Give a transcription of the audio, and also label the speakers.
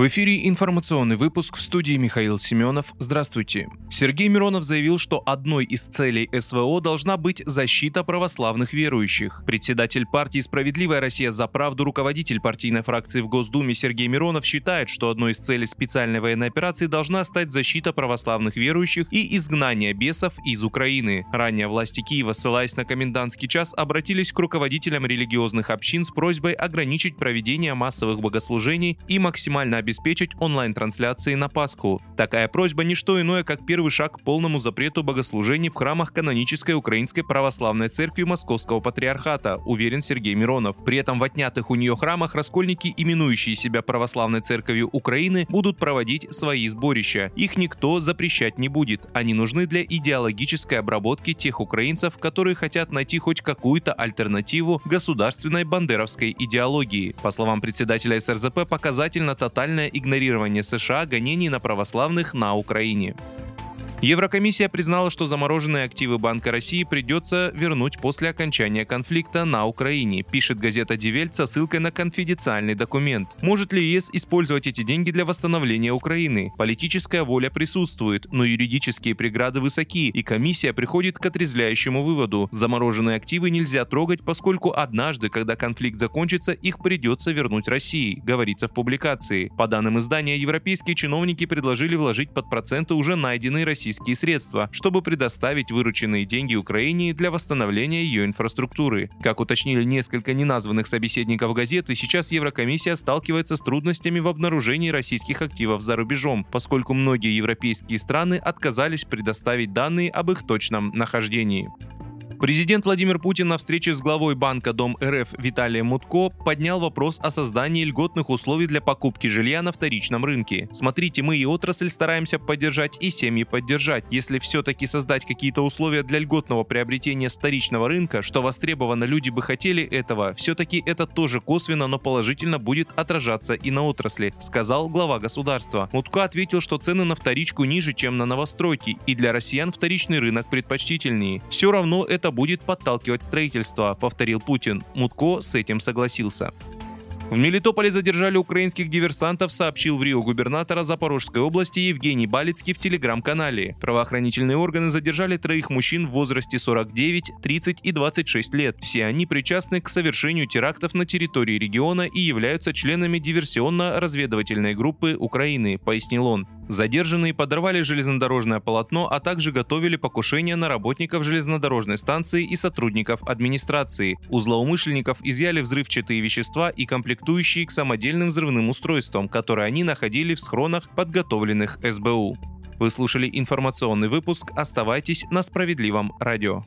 Speaker 1: В эфире информационный выпуск в студии Михаил Семенов. Здравствуйте. Сергей Миронов заявил, что одной из целей СВО должна быть защита православных верующих. Председатель партии «Справедливая Россия за правду», руководитель партийной фракции в Госдуме Сергей Миронов считает, что одной из целей специальной военной операции должна стать защита православных верующих и изгнание бесов из Украины. Ранее власти Киева, ссылаясь на комендантский час, обратились к руководителям религиозных общин с просьбой ограничить проведение массовых богослужений и максимально обеспечить обеспечить онлайн-трансляции на Пасху. Такая просьба не что иное, как первый шаг к полному запрету богослужений в храмах канонической Украинской Православной Церкви Московского Патриархата, уверен Сергей Миронов. При этом в отнятых у нее храмах раскольники, именующие себя Православной Церковью Украины, будут проводить свои сборища. Их никто запрещать не будет. Они нужны для идеологической обработки тех украинцев, которые хотят найти хоть какую-то альтернативу государственной бандеровской идеологии. По словам председателя СРЗП, показательно тотальная полное игнорирование США гонений на православных на Украине. Еврокомиссия признала, что замороженные активы Банка России придется вернуть после окончания конфликта на Украине, пишет газета «Дивельт» со ссылкой на конфиденциальный документ. Может ли ЕС использовать эти деньги для восстановления Украины? Политическая воля присутствует, но юридические преграды высоки, и комиссия приходит к отрезвляющему выводу. Замороженные активы нельзя трогать, поскольку однажды, когда конфликт закончится, их придется вернуть России, говорится в публикации. По данным издания, европейские чиновники предложили вложить под проценты уже найденные российские российские средства, чтобы предоставить вырученные деньги Украине для восстановления ее инфраструктуры. Как уточнили несколько неназванных собеседников газеты, сейчас Еврокомиссия сталкивается с трудностями в обнаружении российских активов за рубежом, поскольку многие европейские страны отказались предоставить данные об их точном нахождении. Президент Владимир Путин на встрече с главой Банка Дом РФ Виталием Мутко поднял вопрос о создании льготных условий для покупки жилья на вторичном рынке. Смотрите, мы и отрасль стараемся поддержать, и семьи поддержать. Если все-таки создать какие-то условия для льготного приобретения вторичного рынка, что востребовано, люди бы хотели этого, все-таки это тоже косвенно, но положительно будет отражаться и на отрасли, сказал глава государства. Мутко ответил, что цены на вторичку ниже, чем на новостройки, и для россиян вторичный рынок предпочтительнее. Все равно это будет подталкивать строительство, повторил Путин. Мутко с этим согласился. В Мелитополе задержали украинских диверсантов, сообщил в Рио губернатора Запорожской области Евгений Балицкий в телеграм-канале. Правоохранительные органы задержали троих мужчин в возрасте 49, 30 и 26 лет. Все они причастны к совершению терактов на территории региона и являются членами диверсионно-разведывательной группы Украины, пояснил он. Задержанные подорвали железнодорожное полотно, а также готовили покушение на работников железнодорожной станции и сотрудников администрации. У злоумышленников изъяли взрывчатые вещества и комплектующие к самодельным взрывным устройствам, которые они находили в схронах, подготовленных СБУ. Вы слушали информационный выпуск. Оставайтесь на справедливом радио.